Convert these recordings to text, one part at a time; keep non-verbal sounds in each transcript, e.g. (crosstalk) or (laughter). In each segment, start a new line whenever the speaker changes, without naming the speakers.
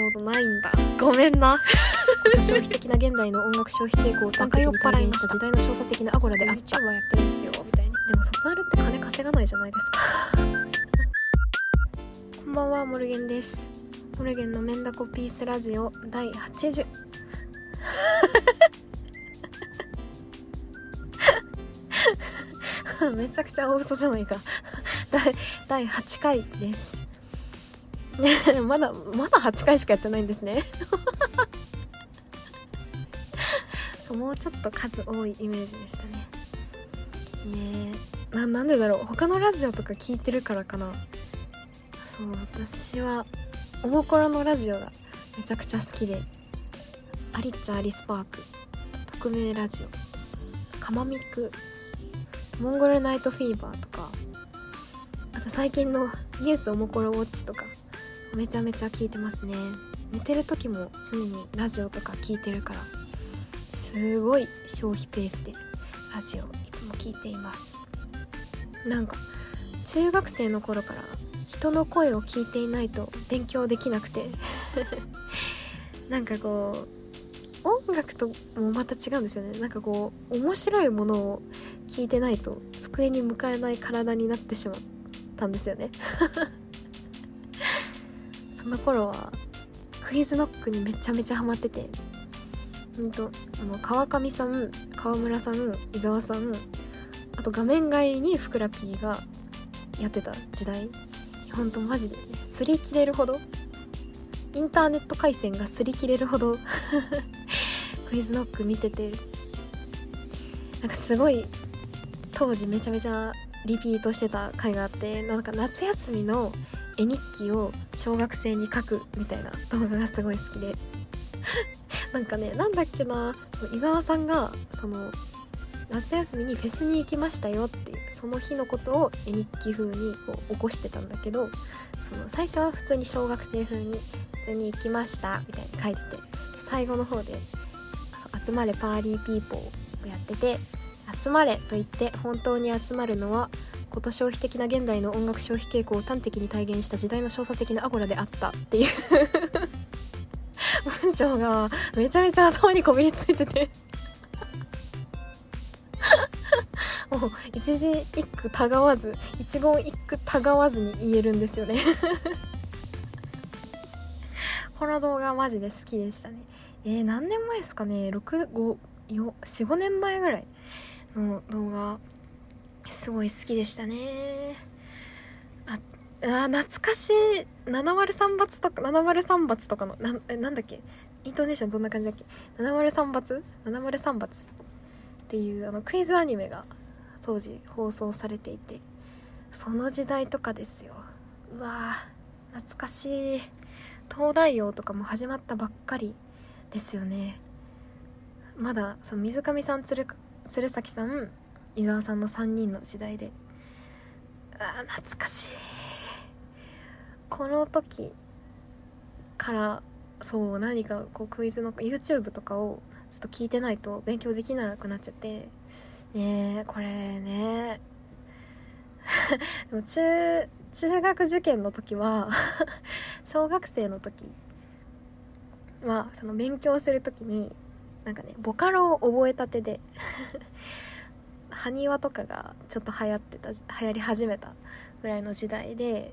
ソードないんだ。ごめんな。消費的な現代の音楽消費傾向を端的に体現した時代の小作的なアゴラであった。
YouTuber やってるんですよ。みたいな
でも卒アルって金稼がないじゃないですか。(laughs) こんばんはモルゲンです。モルゲンのメンダコピースラジオ第80 (laughs) めちゃくちゃ大嘘じゃないか。(laughs) 第第8回です (laughs) まだまだ8回しかやってないんですね。(laughs) もうちょっと数多いイメージでしたね。ねえ。ななんでだろう。他のラジオとか聞いてるからかな。そう私はおもころのラジオがめちゃくちゃ好きでアリッチャアリスパーク匿名ラジオカマミクモンゴルナイトフィーバーとかあと最近のニュースおもころウォッチとかめちゃめちゃ聞いてますね。寝てる時も常にラジオとか聞いてるからすごい消費ペースでラジオいつも聞いています。なんか中学生の頃から人の声を聞いていないと勉強できなくて (laughs) なんかこう音楽ともまた違うんですよね。なんかこう面白いものを聞いてないと机に向かえない体になってしまったんですよね。その頃はクイズノックにめちゃめちゃハマってて。うんとあの川上さん川村さん伊沢さんあと画面外にふくら P がやってた時代。ほんとマジで。ね擦り切れるほど。インターネット回線が擦り切れるほど。(laughs) クイズノック見てて。なんかすごい当時めちゃめちゃリピートしてた回があってなんか夏休みの絵日記を小学生に書くみたいな動画がすごい好きで。(laughs) なんかねなんだっけな。伊沢さんがその夏休みにフェスに行きましたよっていうその日のことを絵日記風にこう起こしてたんだけどその最初は普通に小学生風に普通に行きましたみたいに書いてて最後の方で「集まれパーリーピーポー」をやってて「集まれ」と言って本当に集まるのはコト消費的な現代の音楽消費傾向を端的に体現した時代の少佐的なアゴラであったっていう。(laughs) 文章がめちゃめちゃ頭にこびりついてて。(laughs) もう一字一句たがわず一言一句たがわずに言えるんですよね。(laughs) この動画マジで好きでしたね。えー、何年前ですかね？6 5 4 5年前ぐらい。の動画すごい好きでしたね。ああ懐かしい。703罰とか703罰とかのななんだっけ？イントネーションどんな感じだっけ？703罰 ?703 罰っていうあのクイズアニメが当時放送されていてその時代とかですよ。うわ懐かしい。東大王とかも始まったばっかりですよね。まだその水上さん鶴鶴崎さん伊沢さんの3人の時代で。あ懐かしい。この時からそう何かこうクイズの YouTube とかをちょっと聞いてないと勉強できなくなっちゃって。ねえこれね。(laughs) でも中中学受験の時は (laughs) 小学生の時はその勉強する時になんかねボカロを覚えたてで (laughs) 埴輪とかがちょっと流行ってた流行り始めたぐらいの時代で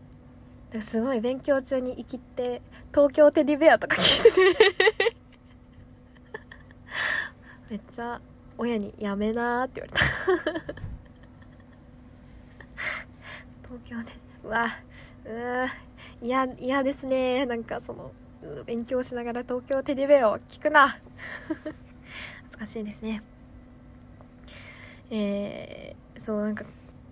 すごい勉強中に生きって東京テディベアとか聞いてて (laughs) めっちゃ親に「やめな」って言われた。東京でうわうー嫌嫌ですねなんかその勉強しながら東京テディベアを聞くな。懐かしいですね。えー、そうなんか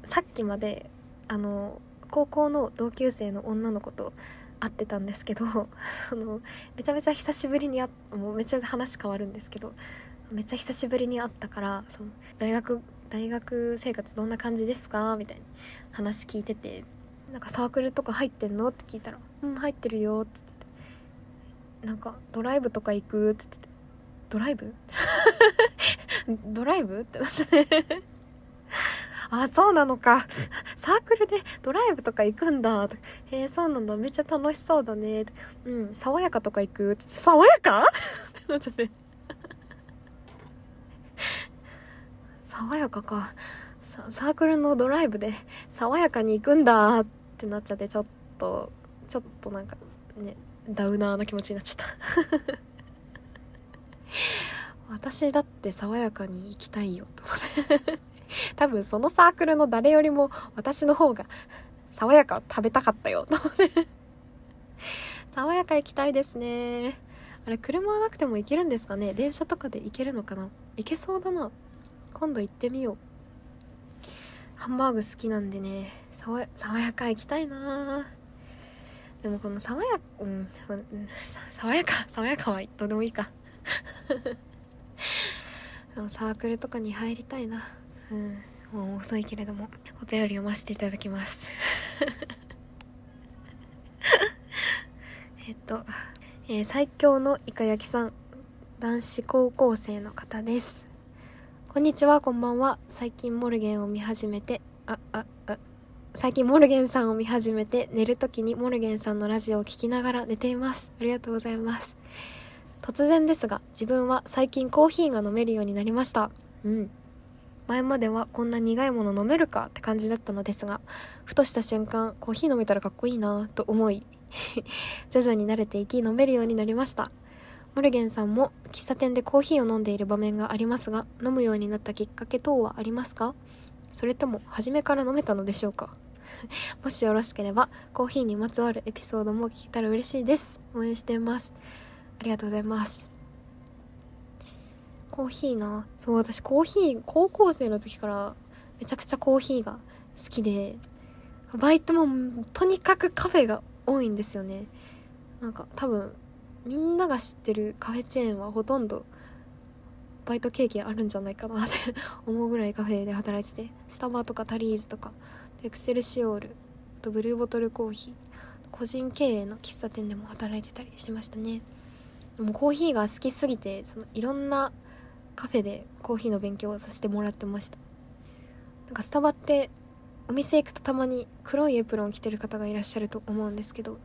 さっきまであの高校の同級生の女の子と会ってたんですけど (laughs) そのめちゃめちゃ久しぶりにあもうめっちゃ話変わるんですけどめっちゃ久しぶりに会ったからその大学大学生活どんな感じですか？みたいに話聞いててなんかサークルとか入ってんの？って聞いたら「うん入ってるよ」って言っててなんかドライブとか行く？って言っててドライブ？(laughs) ドライブ？ってなっちゃって。(laughs) あそうなのか。サークルでドライブとか行くんだ。へえそうなんだ。めっちゃ楽しそうだね。うん爽やかとか行く？爽やか？ってなっちゃって。爽やかか。サークルのドライブで爽やかに行くんだ。ってなっちゃってちょっとちょっとなんかねダウナーな気持ちになっちゃった。私だって爽やかに行きたいよと。(laughs) 多分そのサークルの誰よりも私の方が爽やか食べたかったよ。と (laughs) 爽やか行きたいですね。あれ車はなくても行けるんですかね？電車とかで行けるのかな？行けそうだな。今度行ってみよう。ハンバーグ好きなんでね。爽爽やか行きたいな。でもこの爽やうん、爽やか爽やかはどうでもいいか。(laughs) サークルとかに入りたいな。うん。もう遅いけれども。お便り読ませていただきます。(laughs) えっと、えー、最強のイカ焼きさん。男子高校生の方です。こんにちは。こんばんは。最近モルゲンを見始めてあああ。最近モルゲンさんを見始めて寝るときにモルゲンさんのラジオを聴きながら寝ています。ありがとうございます。突然ですが自分は最近コーヒーが飲めるようになりました。うん。前まではこんな苦いもの飲めるかって感じだったのですがふとした瞬間コーヒー飲めたらかっこいいなと思い (laughs) 徐々に慣れていき飲めるようになりました。モルゲンさんも喫茶店でコーヒーを飲んでいる場面がありますが飲むようになったきっかけ等はありますか？それとも初めから飲めたのでしょうか？(laughs) もしよろしければコーヒーにまつわるエピソードも聞けたら嬉しいです。応援しています。ありがとうございます。コーヒーな。そう私コーヒー高校生の時からめちゃくちゃコーヒーが好きでバイトもとにかくカフェが多いんですよね。なんか多分みんなが知ってるカフェチェーンはほとんどバイト経験あるんじゃないかなって (laughs) 思うぐらいカフェで働いててスタバとかタリーズとかエクセルシオールあとブルーボトルコーヒー個人経営の喫茶店でも働いてたりしましたね。もうコーヒーが好きすぎてそのいろんなカフェでコーヒーの勉強をさせてもらってました。なんかスタバってお店行くとたまに黒いエプロン着てる方がいらっしゃると思うんですけど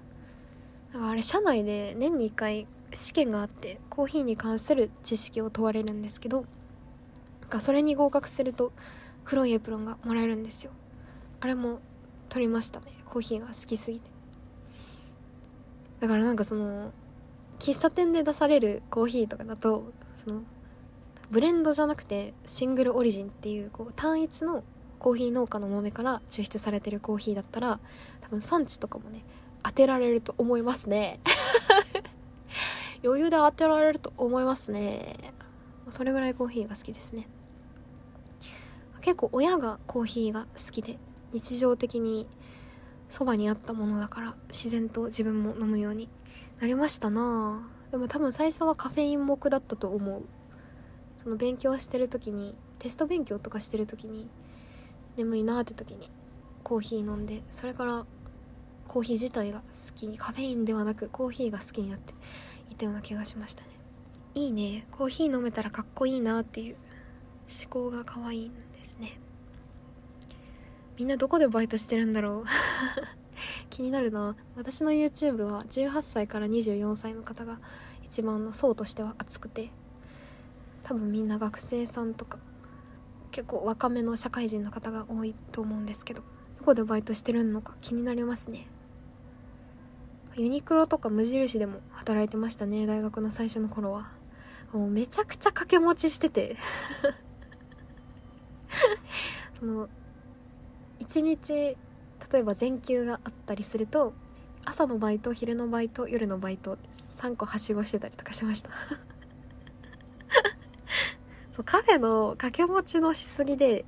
なんかあれ社内で年に1回試験があってコーヒーに関する知識を問われるんですけどなんかそれに合格すると黒いエプロンがもらえるんですよ。あれも取りましたね。コーヒーが好きすぎて。だからなんかその喫茶店で出されるコーヒーとかだとそのブレンドじゃなくてシングルオリジンっていうこう単一のコーヒー農家の豆から抽出されてるコーヒーだったら多分産地とかもね当てられると思いますね。(laughs) 余裕で当てられると思いますね。それぐらいコーヒーが好きですね。結構親がコーヒーが好きで日常的にそばにあったものだから自然と自分も飲むようになりましたな。でも多分最初はカフェイン目だったと思う。その勉強してる時にテスト勉強とかしてる時に眠いなって時にコーヒー飲んでそれからコーヒー自体が好きにカフェインではなくコーヒーが好きになっていたような気がしましたね。いいね。コーヒー飲めたらかっこいいなっていう思考が可愛いんですね。みんなどこでバイトしてるんだろう？(laughs) 気になるな。私の YouTube は18歳から24歳の方が一番の層としては熱くて多分みんな学生さんとか結構若めの社会人の方が多いと思うんですけどどこでバイトしてるのか気になりますね。ユニクロとか無印でも働いてましたね大学の最初の頃は。もうめちゃくちゃ掛け持ちしてて。(laughs) その1日例えば全休があったりすると朝のバイト昼のバイト夜のバイト3個はしごしてたりとかしました。(laughs) そうカフェの掛け持ちのしすぎで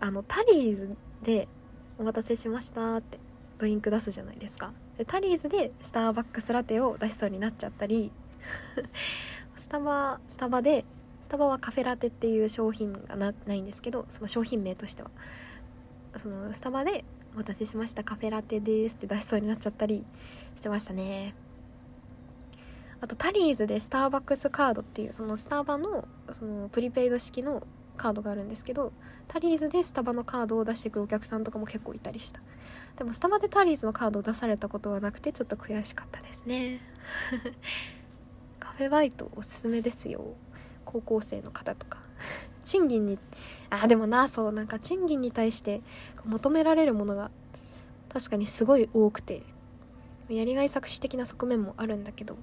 あのタリーズで「お待たせしました」ってドリンク出すじゃないですか。でタリーズでスターバックスラテを出しそうになっちゃったり (laughs) スタバスタバでスタバはカフェラテっていう商品がないんですけどその商品名としては。そのスタバでお待たせしました。カフェラテですって出しそうになっちゃったりしてましたね。あとタリーズでスターバックスカードっていうそのスタバのそのプリペイド式のカードがあるんですけどタリーズでスタバのカードを出してくるお客さんとかも結構いたりした。でもスタバでタリーズのカードを出されたことはなくてちょっと悔しかったですね。(laughs) カフェバイトおすすめですよ。高校生の方とか。賃金にあでもなそうなんか賃金に対して求められるものが確かにすごい多くてやりがい搾取的な側面もあるんだけど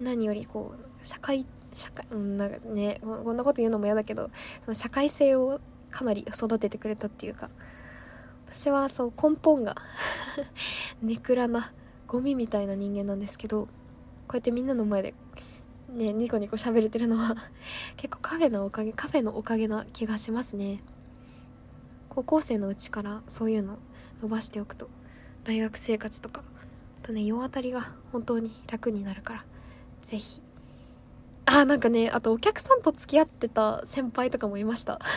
何よりこう社会社会うんなんかねこんなこと言うのも嫌だけど社会性をかなり育ててくれたっていうか私はそう根本が (laughs) ネクラなゴミみたいな人間なんですけどこうやってみんなの前でねニコニコ喋れてるのは (laughs) 結構カフェのおかげカフェのおかげな気がしますね。高校生のうちからそういうの伸ばしておくと大学生活とかあとね世当たりが本当に楽になるから是非あなんかねあとお客さんと付き合ってた先輩とかもいました。(laughs)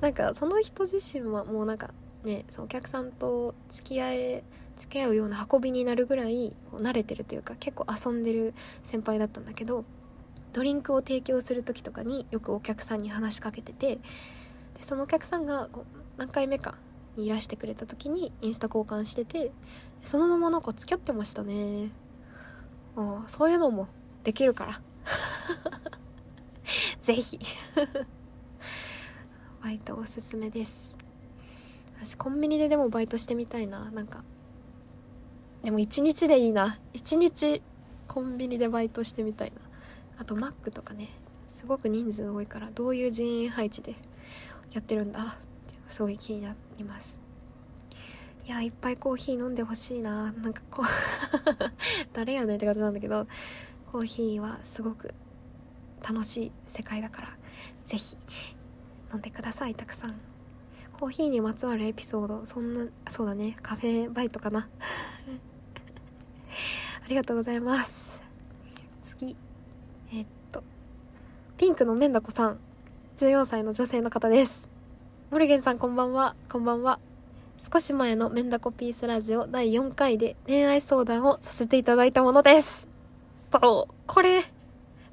なんかその人自身はもうなんかねそのお客さんと付き合え付き合うような運びになるぐらい慣れてるというか結構遊んでる先輩だったんだけどドリンクを提供する時とかによくお客さんに話しかけててでそのお客さんが何回目かにいらしてくれた時にインスタ交換しててそのままなんか付き合ってましたね。ああそういうのもできるから。(laughs) ぜひ。バイトおすすめです。私コンビニででもバイトしてみたいな。なんかでも1日でいいな。1日コンビニでバイトしてみたいな。あとマックとかね。すごく人数多いからどういう人員配置でやってるんだ？ってすごい気になります。いやいっぱいコーヒー飲んでほしいな。なんかこう (laughs) 誰やねんって感じなんだけど。コーヒーはすごく楽しい世界だから。是非飲んでくださいたくさん。コーヒーにまつわるエピソード。そんなそうだね。カフェバイトかな。ありがとうございます。次。えっと。ピンクのメンダコさん。14歳の女性の方です。モルゲンさんこんばんは。こんばんは。少し前のメンダコピースラジオ。第4回で恋愛相談をさせていただいたものです。そう。これ。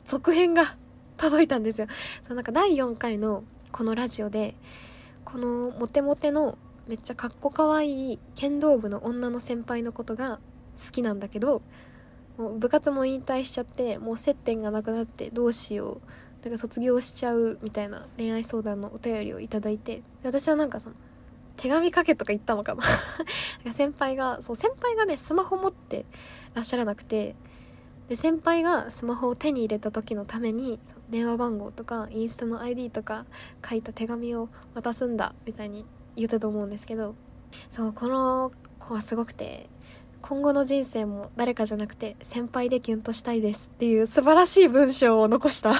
続編が。届いたんですよ。そうなんか第4回のこのラジオでこのモテモテのめっちゃかっこかわいい剣道部の女の先輩のことが好きなんだけどもう部活も引退しちゃってもう接点がなくなってどうしよう。だから卒業しちゃうみたいな恋愛相談のお便りをいただいて私はなんかその手紙かけとか言ったのかな。(laughs) 先輩がそう先輩がねスマホ持ってらっしゃらなくてで先輩がスマホを手に入れた時のために電話番号とかインスタの ID とか書いた手紙を渡すんだみたいに言ったと思うんですけどそうこの子はすごくて今後の人生も誰かじゃなくて先輩でキュンとしたいですっていう素晴らしい文章を残した。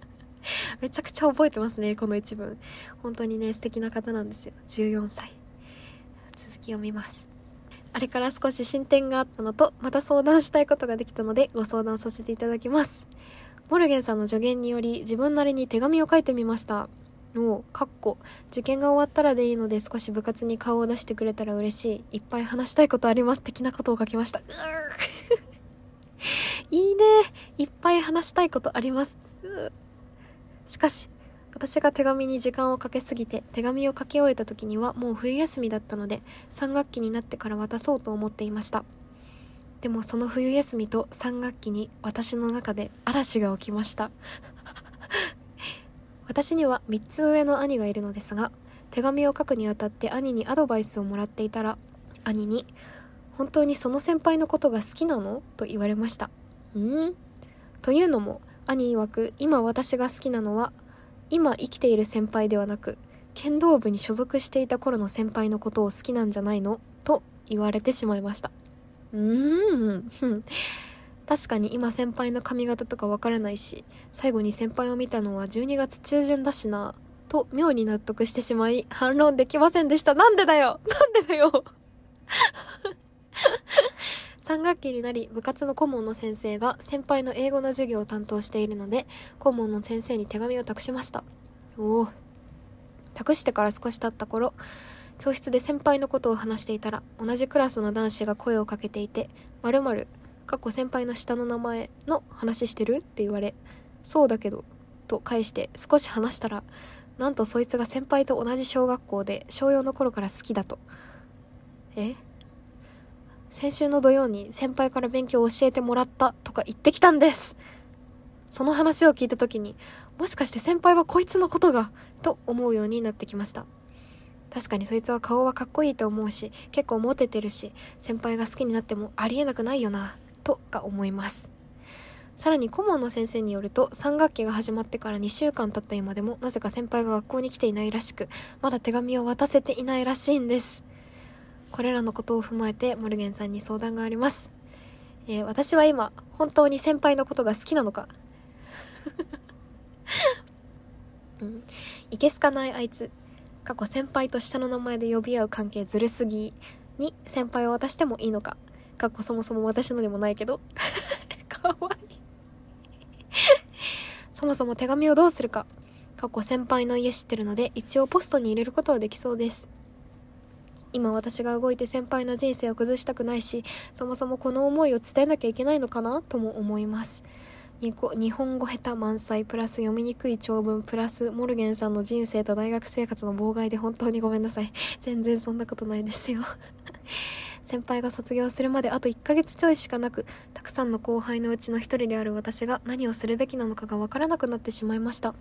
(laughs) めちゃくちゃ覚えてますねこの一文。本当にね素敵な方なんですよ。14歳。続きを見ます。あれから少し進展があったのとまた相談したいことができたのでご相談させていただきます。モルゲンさんの助言により自分なりに手紙を書いてみました。の、かっこ、受験が終わったらでいいので少し部活に顔を出してくれたら嬉しい。いっぱい話したいことあります。的なことを書きました。いいね。いっぱい話したいことあります。しかし、私が手紙に時間をかけすぎて手紙を書き終えた時にはもう冬休みだったので3学期になってから渡そうと思っていましたでもその冬休みと3学期に私の中で嵐が起きました私には3つ上の兄がいるのですが手紙を書くにあたって兄にアドバイスをもらっていたら兄に「本当にその先輩のことが好きなの?」と言われました。うん？というのも兄曰く今私が好きなのは今生きている先輩ではなく剣道部に所属していた頃の先輩のことを好きなんじゃないの？と言われてしまいました。うーん？確かに今先輩の髪型とかわからないし、最後に先輩を見たのは12月中旬だしな、と妙に納得してしまい、反論できませんでした。なんでだよ！(laughs) なんでだよ！(laughs) 3学期になり部活の顧問の先生が先輩の英語の授業を担当しているので顧問の先生に手紙を託しました。おお。託してから少し経った頃教室で先輩のことを話していたら同じクラスの男子が声をかけていて「まる過去先輩の下の名前の話してるって言われ、そうだけど、と返して少し話したらなんとそいつが先輩と同じ小学校で小4の頃から好きだと。え？先週の土曜に先輩から勉強を教えてもらったとか言ってきたんです。その話を聞いた時にもしかして先輩はこいつのことがと思うようになってきました。確かにそいつは顔はかっこいいと思うし結構モテてるし先輩が好きになってもありえなくないよな。とか思います。さらに顧問の先生によると3学期が始まってから2週間経った今でもなぜか先輩が学校に来ていないらしくまだ手紙を渡せていないらしいんです。これらのことを踏まえてモルゲンさんに相談があります、えー、私は今本当に先輩のことが好きなのか。(laughs) うん、いけすかないあいつ。過去先輩と下の名前で呼び合う関係ずるすぎに先輩を渡してもいいのか。過去そもそも私のでもないけど。(laughs) かわいい。そもそも手紙をどうするか。過去先輩の家知ってるので一応ポストに入れることはできそうです。今私が動いて先輩の人生を崩したくないしそもそもこの思いを伝えなきゃいけないのかな？とも思います。日本語下手満載プラス読みにくい長文プラスモルゲンさんの人生と大学生活の妨害で本当にごめんなさい。全然そんなことないですよ。先輩が卒業するまであと1ヶ月ちょいしかなくたくさんの後輩のうちの一人である私が何をするべきなのかがわからなくなってしまいました。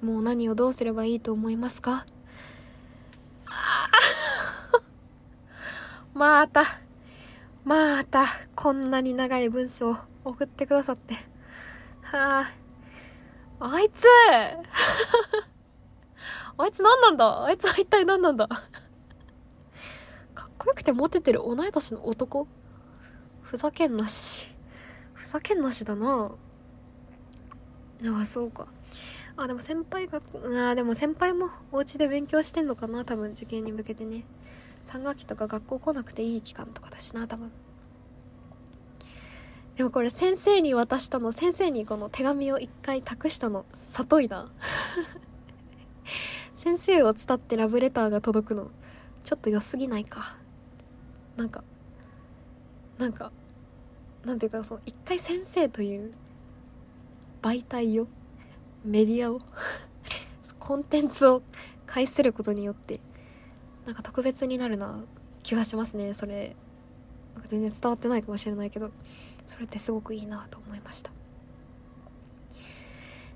もう何をどうすればいいと思いますか？(laughs) またまたこんなに長い文章を送ってくださって。はあ、あいつ。(laughs) あいつ何なんだ？あいつは一体何なんだ？かっこよくてモテてる同い年の男？ふざけんなし。ふざけんなしだなああ、そうか。あ、でも先輩が、あでも先輩もお家で勉強してんのかな？多分受験に向けてね。3学期とか学校来なくていい期間とかだしな、多分。でもこれ先生に渡したの先生にこの手紙を一回託したの里いな (laughs) 先生を伝ってラブレターが届くのちょっと良すぎないか。なんかなんかなんていうかその一回先生という媒体をメディアを (laughs) コンテンツを介することによってなんか特別になるな気がしますね。それ全然伝わってないかもしれないけどそれってすごくいいなと思いました。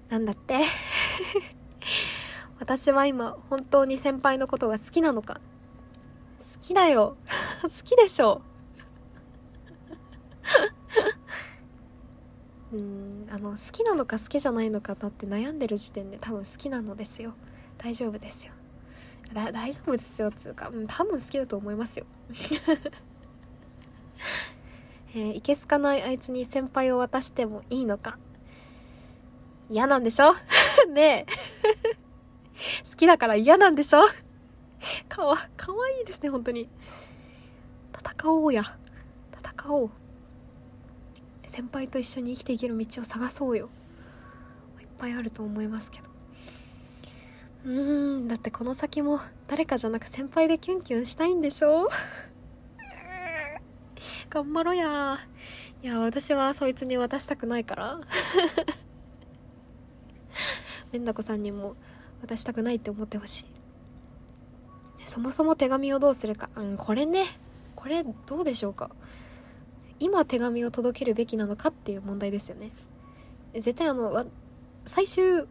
なんだって？(laughs) 私は今本当に先輩のことが好きなのか好きだよ。(laughs) 好きでしょ。(laughs) うんあの好きなのか好きじゃないのかだって悩んでる時点で多分好きなのですよ。大丈夫ですよ。大丈夫ですよつうか、うん、多分好きだと思いますよ。(laughs) えー、いけすかないあいつに先輩を渡してもいいのか。嫌なんでしょ？ねえ。好きだから嫌なんでしょ？(laughs) かわ、かわいいですね、本当に。戦おうや。戦おう。先輩と一緒に生きていける道を探そうよ。いっぱいあると思いますけど。うーん、だってこの先も誰かじゃなく先輩でキュンキュンしたいんでしょ？(laughs) 頑張ろやいや私はそいつに渡したくないから (laughs) めんだこさんにも渡したくないって思ってほしいそもそも手紙をどうするか。うんこれね。これどうでしょうか。今手紙を届けるべきなのかっていう問題ですよね。絶対あの最終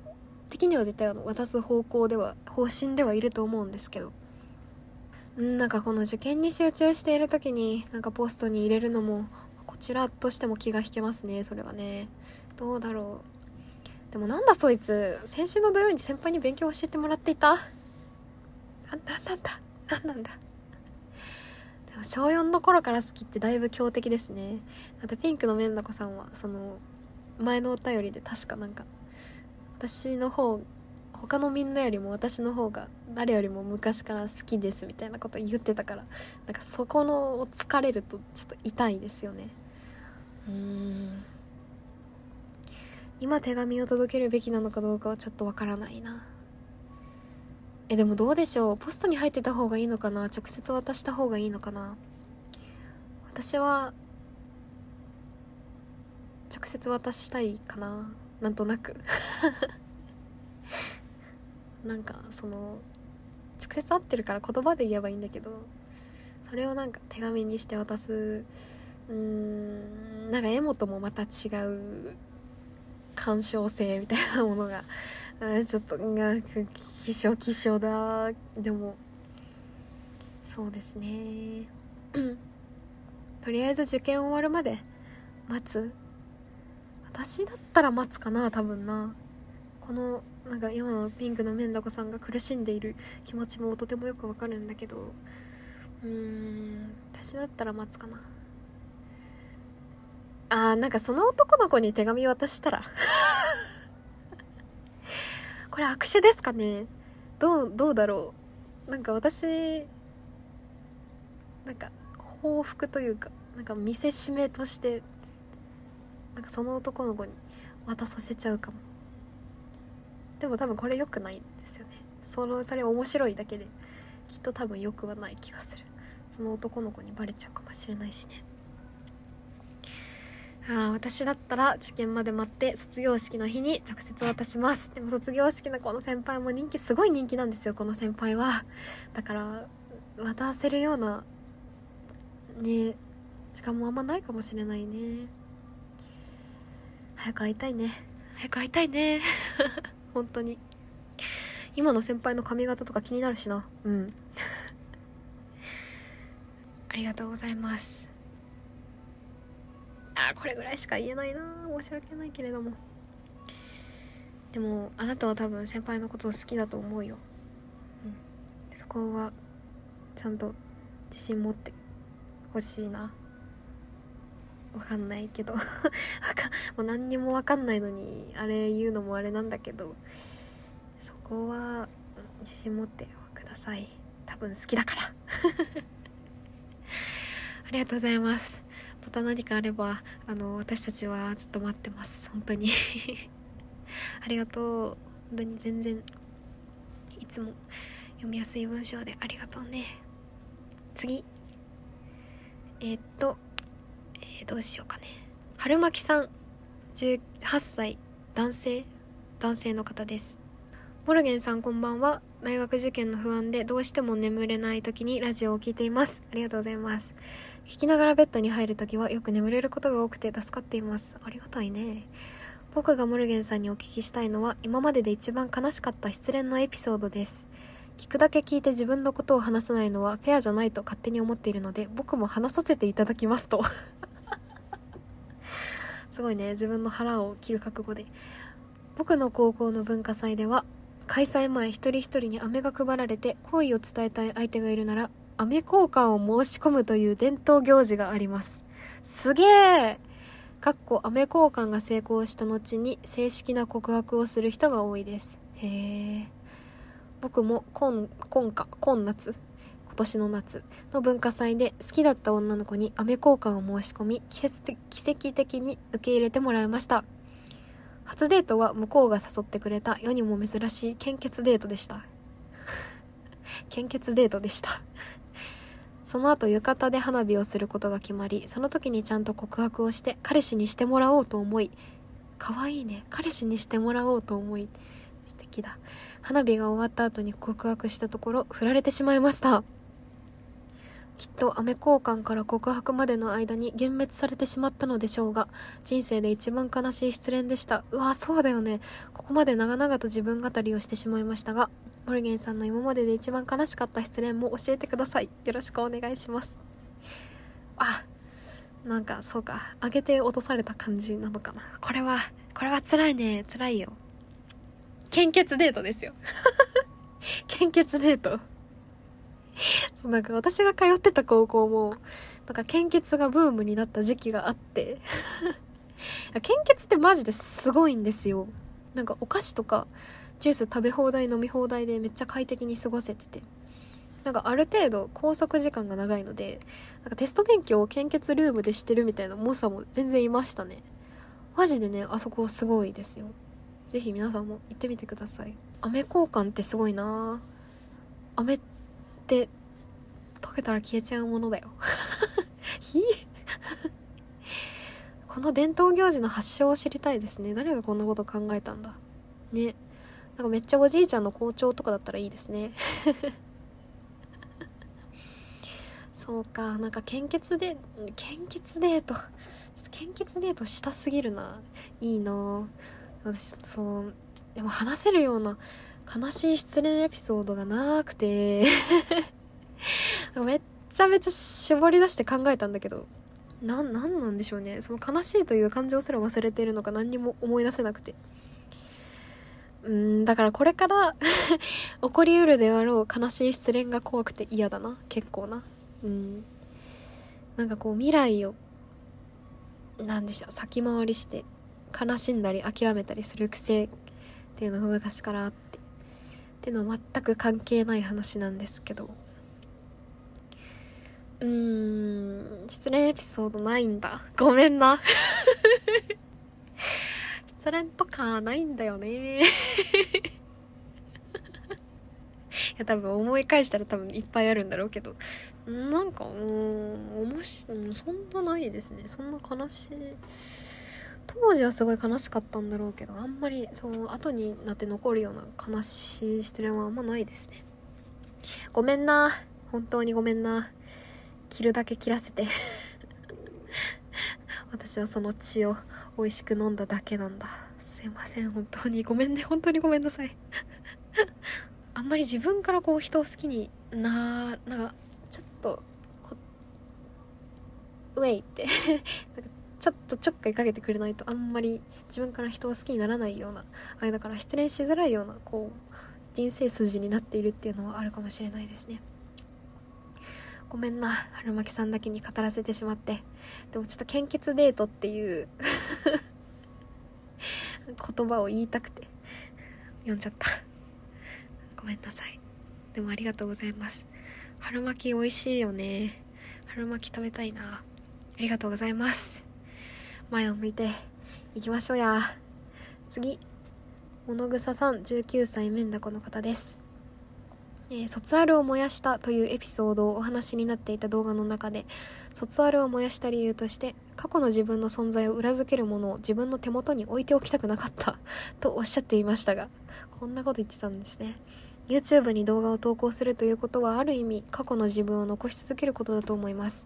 的には絶対あの渡す方向では方針ではいると思うんですけど。んなんかこの受験に集中している時になんかポストに入れるのもこちらとしても気が引けますねそれはね。どうだろう。でもなんだそいつ。先週の土曜日に先輩に勉強教えてもらっていた。ななんなんだなんなんだ。でも小4の頃から好きってだいぶ強敵ですね。だってピンクのメンダコさんはその前のお便りで確かなんか私の方他のみんなよりも私の方が誰よりも昔から好きですみたいなこと言ってたからなんかそこのを疲れるとちょっと痛いですよね。うん。今手紙を届けるべきなのかどうかはちょっとわからないなえでもどうでしょう？ポストに入ってた方がいいのかな？直接渡した方がいいのかな？私は直接渡したいかな？なんとなく。(laughs) なんかその直接会ってるから言葉で言えばいいんだけどそれをなんか手紙にして渡す。うーんなんか絵本もまた違う鑑賞性みたいなものがちょっとが希少希少だ。でもそうですね。(clears throat) とりあえず受験終わるまで待つ。私だったら待つかな多分な。このなんか今のピンクのメンダコさんが苦しんでいる気持ちもとてもよくわかるんだけどうーん私だったら待つかな。あーなんかその男の子に手紙渡したら。これ握手ですかね？どうどうだろう？なんか私なんか報復というかなんか見せしめとしてなんかその男の子に渡させちゃうかも。でも多分これ良くないですよね。そのそれ面白いだけできっと多分良くはない気がする。その男の子にバレちゃうかもしれないしね。ああ私だったら受験まで待って卒業式の日に直接渡します。でも卒業式のこの先輩も人気すごい人気なんですよこの先輩は。だから渡せるようなね時間もあんまないかもしれないね。早く会いたいね。早く会いたいね。(laughs) 本当に。今の先輩の髪型とか気になるしな。うん。ありがとうございます。あこれぐらいしか言えないな申し訳ないけれども。でもあなたは多分先輩のことを好きだと思うよ、うん、そこはちゃんと自信持ってほしいな。わかんないけど。もう何にもわかんないのにあれ言うのもあれなんだけど。そこは自信持ってください。多分好きだから。(laughs) ありがとうございます。また何かあればあの私たちはずっと待ってます。本当に。(laughs) ありがとう。本当に全然いつも読みやすい文章でありがとうね。次。えー、っと、えー、どうしようかね。春巻さん18歳男性男性の方です。モルゲンさんこんばんは。大学受験の不安でどうしても眠れない時にラジオを聴いています。ありがとうございます。聞きながらベッドに入る時はよく眠れることが多くて助かっています。ありがたいね。僕がモルゲンさんにお聞きしたいのは今までで一番悲しかった失恋のエピソードです。聞くだけ聞いて自分のことを話さないのはフェアじゃないと勝手に思っているので僕も話させていただきますと。(laughs) すごいね。自分の腹を切る覚悟で。僕の高校の文化祭では開催前一人一人に飴が配られて好意を伝えたい相手がいるなら飴交換を申し込むという伝統行事があります。すげえかっこ飴交換が成功した後に正式な告白をする人が多いです。へえ僕も今今夏今夏。今年の夏の文化祭で好きだった女の子に飴交換を申し込み奇跡的に受け入れてもらいました。初デートは向こうが誘ってくれた世にも珍しい献血デートでした。(laughs) 献血デートでした。その後浴衣で花火をすることが決まりその時にちゃんと告白をして彼氏にしてもらおうと思い可愛いね彼氏にしてもらおうと思い素敵だ花火が終わった後に告白したところ振られてしまいましたきっとアメ交換から告白までの間に幻滅されてしまったのでしょうが、人生で一番悲しい失恋でした。うわ、そうだよね。ここまで長々と自分語りをしてしまいましたが、モルゲンさんの今までで一番悲しかった失恋も教えてください。よろしくお願いします。あ、なんかそうか、上げて落とされた感じなのかな。これは、これは辛いね。辛いよ。献血デートですよ。(laughs) 献血デート。なんか私が通ってた高校も、なんか献血がブームになった時期があって (laughs) 献血ってマジですごいんですよ。なんかお菓子とかジュース食べ放題飲み放題でめっちゃ快適に過ごせてて。なんかある程度拘束時間が長いので、なんかテスト勉強を献血ルームでしてるみたいな猛者も全然いましたね。マジでね、あそこすごいですよ。ぜひ皆さんも行ってみてください。飴交換ってすごいな飴って溶けたら消えちゃうものだよ。(laughs) ひこの伝統行事の発祥を知りたいですね。誰がこんなこと考えたんだね。なんかめっちゃおじいちゃんの校長とかだったらいいですね。(laughs) そうかなんか献血で献血デート。ちょっと献血デートしたすぎるな。いいな。私そうでも話せるような悲しい失恋エピソードがなくて。(laughs) めっちゃめちゃ絞り出して考えたんだけど。な、なんなんでしょうね。その悲しいという感情すら忘れてるのか何にも思い出せなくて。うん、だからこれから (laughs) 起こりうるであろう悲しい失恋が怖くて嫌だな。結構な。うん。なんかこう未来を、なんでしょう、先回りして悲しんだり諦めたりする癖っていうのが昔からあって。っていうのは全く関係ない話なんですけど。うーん、失恋エピソードないんだ。ごめんな。失恋とかないんだよね。(laughs) いや、多分思い返したら多分いっぱいあるんだろうけど、なんか、うん、おもし、そんなないですね。そんな悲しい。当時はすごい悲しかったんだろうけど、あんまり、その後になって残るような悲しい失恋はあんまないですね。ごめんな。本当にごめんな。切るだけ切らせて私はその血を美味しく飲んだだけなんだ。すいません本当に。ごめんね本当にごめんなさい。(laughs) あんまり自分からこう人を好きにななんかちょっとウェイって。(laughs) ちょっとちょっかいかけてくれないとあんまり自分から人を好きにならないようなあれだから失恋しづらいようなこう人生筋になっているっていうのはあるかもしれないですね。ごめんな。春巻さんだけに語らせてしまって。でもちょっと献血デートっていう (laughs) 言葉を言いたくて。読んじゃった。ごめんなさい。でもありがとうございます。春巻き美味しいよね。春巻き食べたいな。ありがとうございます。前を向いて行きましょうや。次。物草さん19歳メンダコの方です。えー、卒アルを燃やしたというエピソードをお話になっていた動画の中で卒アルを燃やした理由として過去の自分の存在を裏付けるものを自分の手元に置いておきたくなかった (laughs) とおっしゃっていましたがこんなこと言ってたんですね。YouTube に動画を投稿するということはある意味過去の自分を残し続けることだと思います。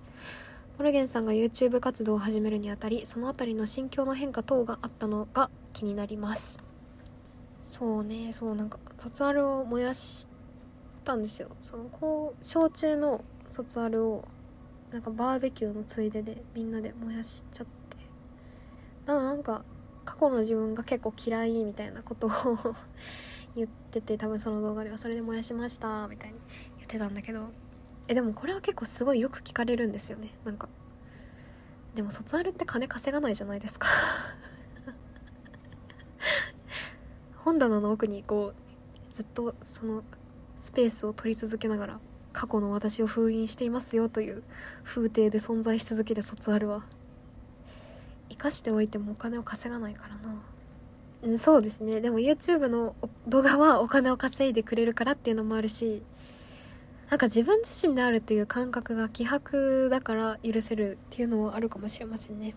モルゲンさんが YouTube 活動を始めるにあたりそのあたりの心境の変化等があったのが気になります。そうねそうなんか卒アルを燃やしたんですよ。そのこう小中の卒アルをなんかバーベキューのついででみんなで燃やしちゃって。だからなんか過去の自分が結構嫌いみたいなことを (laughs) 言ってて多分その動画ではそれで燃やしましたみたいに言ってたんだけど。えでもこれは結構すごいよく聞かれるんですよね。なんかでも卒アルって金稼がないじゃないですか。(laughs) 本棚の奥にこうずっとそのスペースを取り続けながら過去の私を封印していますよという風景で存在し続ける卒アルは生かしておいてもお金を稼がないからな。そうですね。でも YouTube の動画はお金を稼いでくれるからっていうのもあるしなんか自分自身であるっていう感覚が希薄だから許せるっていうのはあるかもしれませんね。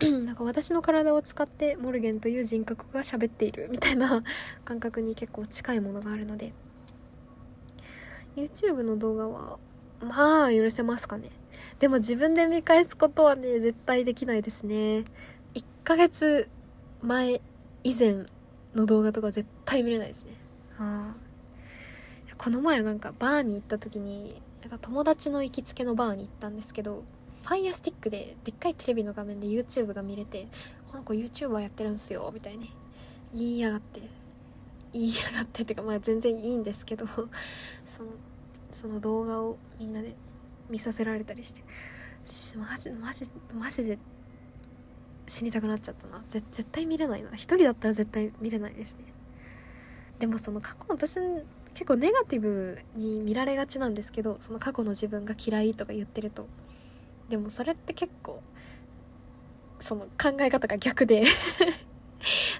なんか私の体を使ってモルゲンという人格が喋っているみたいな感覚に結構近いものがあるので YouTube の動画はまあ許せますかね。でも自分で見返すことはね絶対できないですね。1ヶ月前以前の動画とか絶対見れないですね。あこの前なんかバーに行った時になんか友達の行きつけのバーに行ったんですけどファイヤースティックででっかいテレビの画面で YouTube が見れてこの子 YouTuber やってるんすよみたいに言いやがって。言いやがってっていうかまあ全然いいんですけどそのその動画をみんなで見させられたりして。マジマジマジで死にたくなっちゃったな。絶対見れないな。一人だったら絶対見れないですね。でもその過去私結構ネガティブに見られがちなんですけどその過去の自分が嫌いとか言ってると。でもそれって結構その考え方が逆で。(laughs)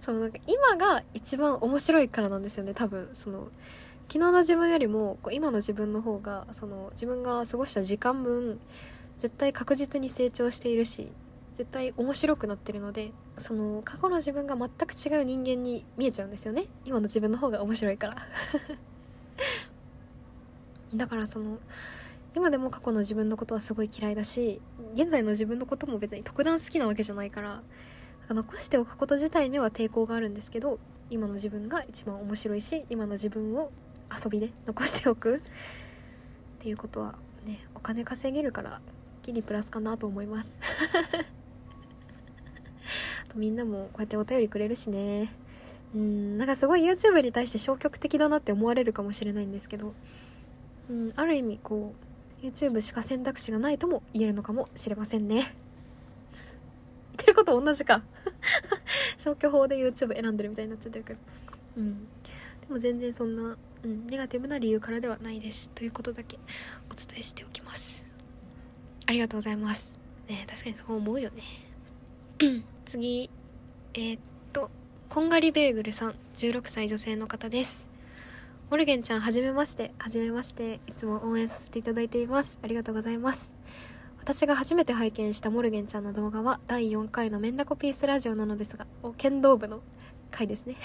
そのなんか今が一番面白いからなんですよね多分。その昨日の自分よりもこう今の自分の方がその自分が過ごした時間分絶対確実に成長しているし絶対面白くなってるのでその過去の自分が全く違う人間に見えちゃうんですよね。今の自分の方が面白いから。(laughs) だからその今でも過去の自分のことはすごい嫌いだし現在の自分のことも別に特段好きなわけじゃないから残しておくこと自体には抵抗があるんですけど今の自分が一番面白いし今の自分を遊びで残しておく。っていうことはねお金稼げるからギリプラスかなと思います。(laughs) とみんなもこうやってお便りくれるしね。うんなんかすごい YouTube に対して消極的だなって思われるかもしれないんですけど、うん、ある意味こう YouTube しか選択肢がないとも言えるのかもしれませんね。言ってること同じか。(laughs) 消去法で YouTube 選んでるみたいになっちゃってるけど。うん。でも全然そんな、うん、ネガティブな理由からではないです。ということだけお伝えしておきます。ありがとうございます。ね確かにそう思うよね。(clears throat) 次えー、っとこんがりベーグルさん16歳女性の方です。モルゲンちゃんはじめまして。はじめまして。いつも応援させていただいています。ありがとうございます。私が初めて拝見したモルゲンちゃんの動画は第4回のメンダコピースラジオなのですがお剣道部の回ですね。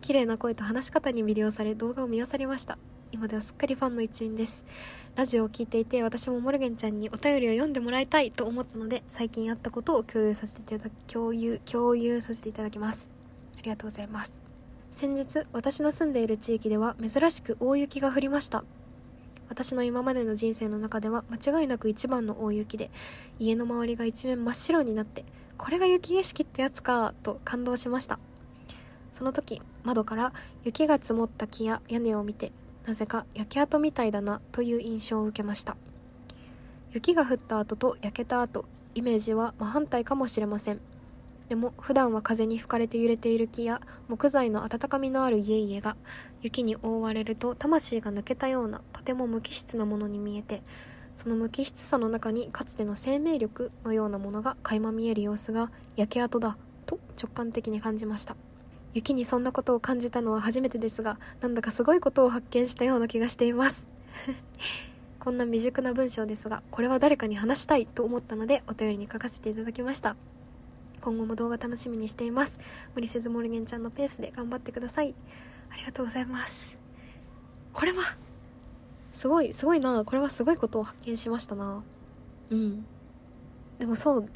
綺麗な声と話し方に魅了され動画を見漁りました。今ではすっかりファンの一員です。ラジオを聴いていて私もモルゲンちゃんにお便りを読んでもらいたいと思ったので最近あったことを共有させていただ共有共有させていただきます。ありがとうございます。先日私の住んでいる地域では珍しく大雪が降りました。私の今までの人生の中では間違いなく一番の大雪で家の周りが一面真っ白になってこれが雪景色ってやつかと感動しました。その時窓から雪が積もった木や屋根を見てなぜか焼け跡みたいだなという印象を受けました。雪が降った後と焼けた後イメージは真反対かもしれません。でも普段は風に吹かれて揺れている木や木材の温かみのある家々が雪に覆われると魂が抜けたようなとても無機質なものに見えてその無機質さの中にかつての生命力のようなものが垣間見える様子が焼け跡だと直感的に感じました。雪にそんなことを感じたのは初めてですがなんだかすごいことを発見したような気がしています。(laughs) こんな未熟な文章ですがこれは誰かに話したいと思ったのでお便りに書かせていただきました。今後も動画楽しみにしています。無理せずモルゲンちゃんのペースで頑張ってください。ありがとうございます。これはすごいすごいな。これはすごいことを発見しましたな。うん。でもそう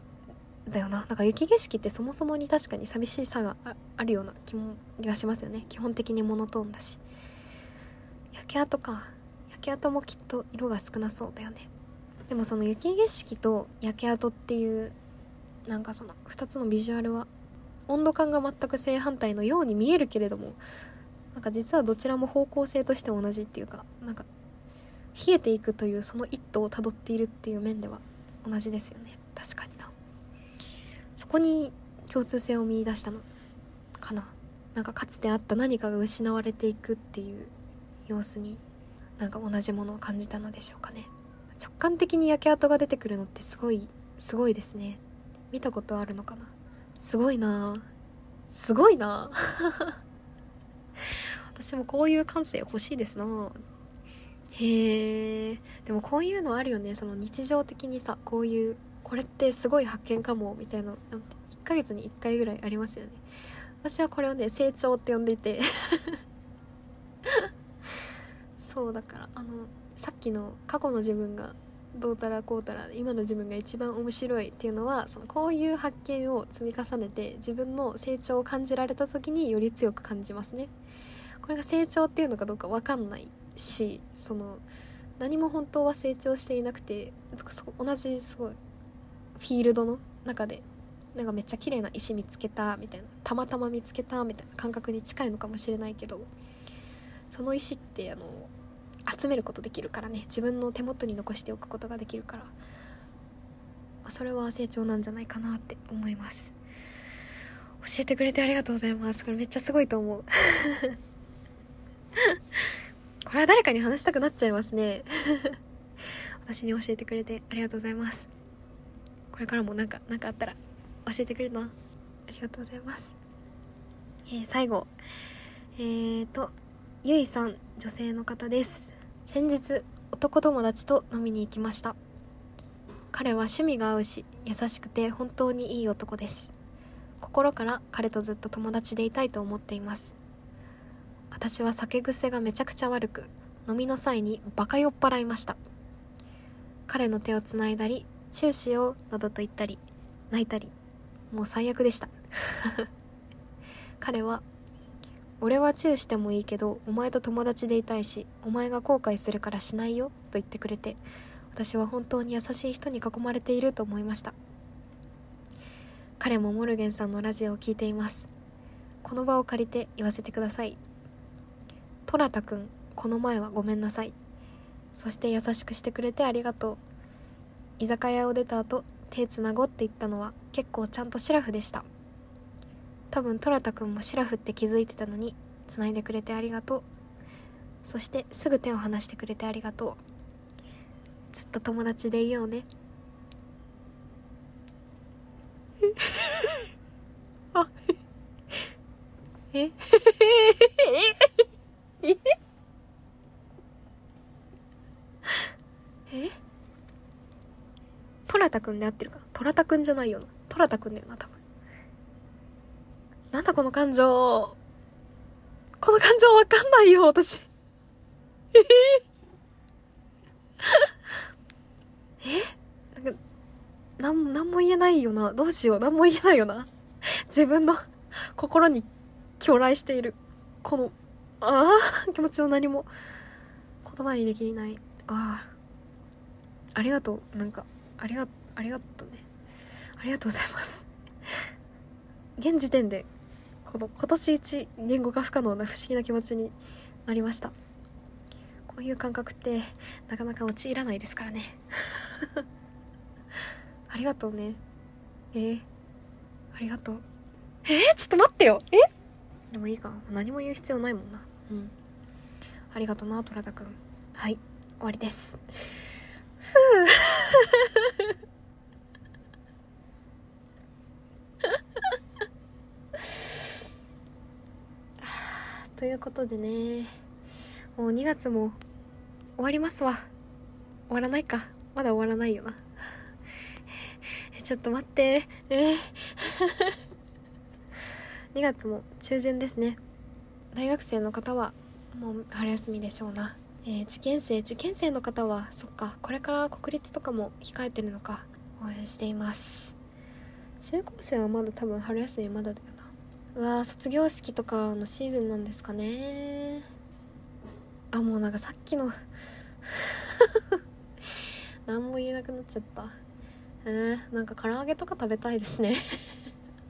だよな。なんか雪景色ってそもそもに確かに寂しさがあるような気もがしますよね。基本的にモノトーンだし。焼け跡か焼け跡もきっと色が少なそうだよね。でもその雪景色と焼け跡っていうなんかその2つのビジュアルは温度感が全く正反対のように見えるけれどもなんか実はどちらも方向性として同じっていうかなんか冷えていくというその一途をたどっているっていう面では同じですよね。確かに。こに共通性を見いだしたのかな。なんかかつてあった何かが失われていくっていう様子になんか同じものを感じたのでしょうかね。直感的に焼け跡が出てくるのってすごいすごいですね。見たことあるのかな。すごいな。すごいな。(laughs) 私もこういう感性欲しいですな。へえでもこういうのあるよね。その日常的にさこういうこれってすごい発見かもみたいな1ヶ月に1回ぐらいありますよね。私はこれをね成長って呼んでいて。(laughs) そうだからあのさっきの過去の自分がどうたらこうたら今の自分が一番面白いっていうのはそのこういう発見を積み重ねて自分の成長を感じられた時により強く感じますね。これが成長っていうのかどうか分かんないしその何も本当は成長していなくて同じすごいフィールドの中でなんかめっちゃ綺麗な石見つけたみたいなたまたま見つけたみたいな感覚に近いのかもしれないけどその石ってあの集めることできるからね。自分の手元に残しておくことができるから。それは成長なんじゃないかなって思います。教えてくれてありがとうございます。これめっちゃすごいと思う。(laughs) これは誰かに話したくなっちゃいますね。(laughs) 私に教えてくれてありがとうございます。これからもなんか何かあったら教えてくれるな。ありがとうございます、えー、最後。えーとゆいさん女性の方です。先日男友達と飲みに行きました。彼は趣味が合うし優しくて本当にいい男です。心から彼とずっと友達でいたいと思っています。私は酒癖がめちゃくちゃ悪く飲みの際にバカ酔っ払いました。彼の手をつないだりチューしようなどと言ったり泣いたりもう最悪でした。(laughs) 彼は俺はチューしてもいいけどお前と友達でいたいしお前が後悔するからしないよと言ってくれて私は本当に優しい人に囲まれていると思いました。彼もモルゲンさんのラジオを聴いています。この場を借りて言わせてください。トラタくんこの前はごめんなさい。そして優しくしてくれてありがとう。居酒屋を出た後手つなごって言ったのは結構ちゃんとシラフでした。多分トラタくんもシラフって気づいてたのに繋いでくれてありがとう。そしてすぐ手を離してくれてありがとう。ずっと友達でいようね。あえええトラタくんで合ってるかトラタくんじゃないよな。トラタくんだよな多分。なんだこの感情。この感情わかんないよ私。え？(laughs) え？なんかなんなんも言えないよな。どうしよう。なんも言えないよな。自分の心に狂来している。このああ気持ちを何も。言葉にできない。ああありがとう。なんかありがありがとうね。ありがとうございます。現時点でこの今年一言語が不可能な不思議な気持ちになりました。こういう感覚ってなかなか陥らないですからね。(laughs) ありがとうね。えー、ありがとう。えー、ちょっと待ってよ。えでもいいか。何も言う必要ないもんな。うん。ありがとな虎田くん。はい。終わりです。ふう。(laughs) ということでねもう2月も終わりますわ。終わらないか。まだ終わらないよな。(laughs) ちょっと待って。えー、(laughs) 2月も中旬ですね。大学生の方はもう春休みでしょうな、えー、受験生受験生の方はそっかこれから国立とかも控えてるのか応援しています。中高生はまだ多分春休みまだだよな。うわ卒業式とかのシーズンなんですかね。あもうなんかさっきの (laughs) 何も言えなくなっちゃった。えー、なんか唐揚げとか食べたいですね。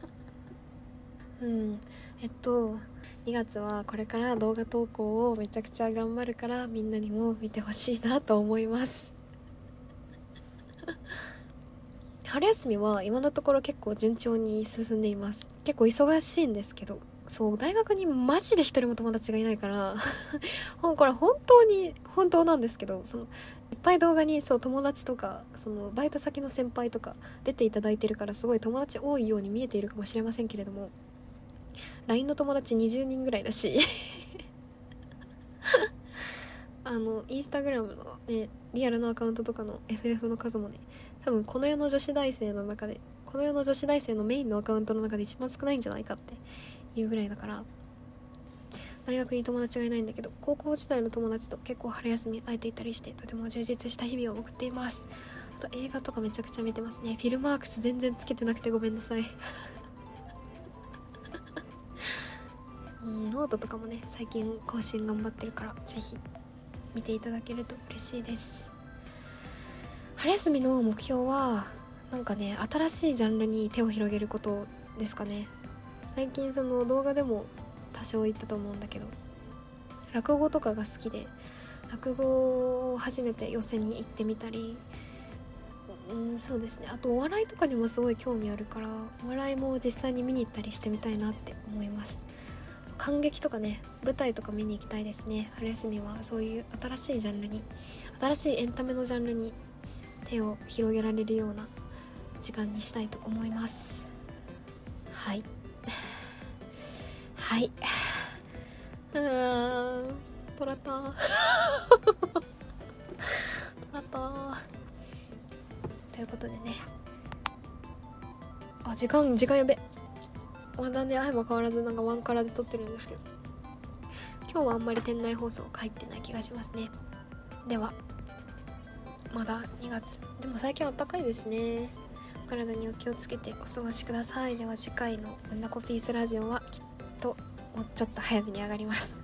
(laughs) うん。えっと2月はこれから動画投稿をめちゃくちゃ頑張るからみんなにも見てほしいなと思います。(laughs) 春休みは今のところ結構順調に進んでいます。結構忙しいんですけどそう大学にマジで一人も友達がいないからこれ (laughs) 本当に本当なんですけどそのいっぱい動画にそう友達とかそのバイト先の先輩とか出ていただいてるからすごい友達多いように見えているかもしれませんけれども LINE の友達20人ぐらいだし。(laughs) あのインスタグラムのねリアルのアカウントとかの FF の数もね多分この世の女子大生の中でこの世の女子大生のメインのアカウントの中で一番少ないんじゃないかっていうぐらいだから大学に友達がいないんだけど高校時代の友達と結構春休み会えていたりしてとても充実した日々を送っています。あと映画とかめちゃくちゃ見てますね。 Filmarks 全然つけてなくてごめんなさい。うんノートとかもね最近更新頑張ってるから是非見ていただけると嬉しいです。春休みの目標はなんかね新しいジャンルに手を広げることですかね。最近その動画でも多少言ったと思うんだけど落語とかが好きで落語を初めて寄席に行ってみたりうんそうですね。あとお笑いとかにもすごい興味あるからお笑いも実際に見に行ったりしてみたいなって思います。感激とかね舞台とか見に行きたいですね。春休みはそういう新しいジャンルに新しいエンタメのジャンルに手を広げられるような時間にしたいと思います。はい。はい。うんトラタトラタということでね。あ時間時間やべ。まだね相も変わらずなんかワンカラで撮ってるんですけど今日はあんまり店内放送入ってない気がしますねではまだ2月でも最近あったかいですね体にお気をつけてお過ごしくださいでは次回の「女コピースラジオ」はきっともうちょっと早めに上がります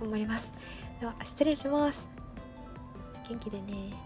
頑張りますでは失礼します元気でね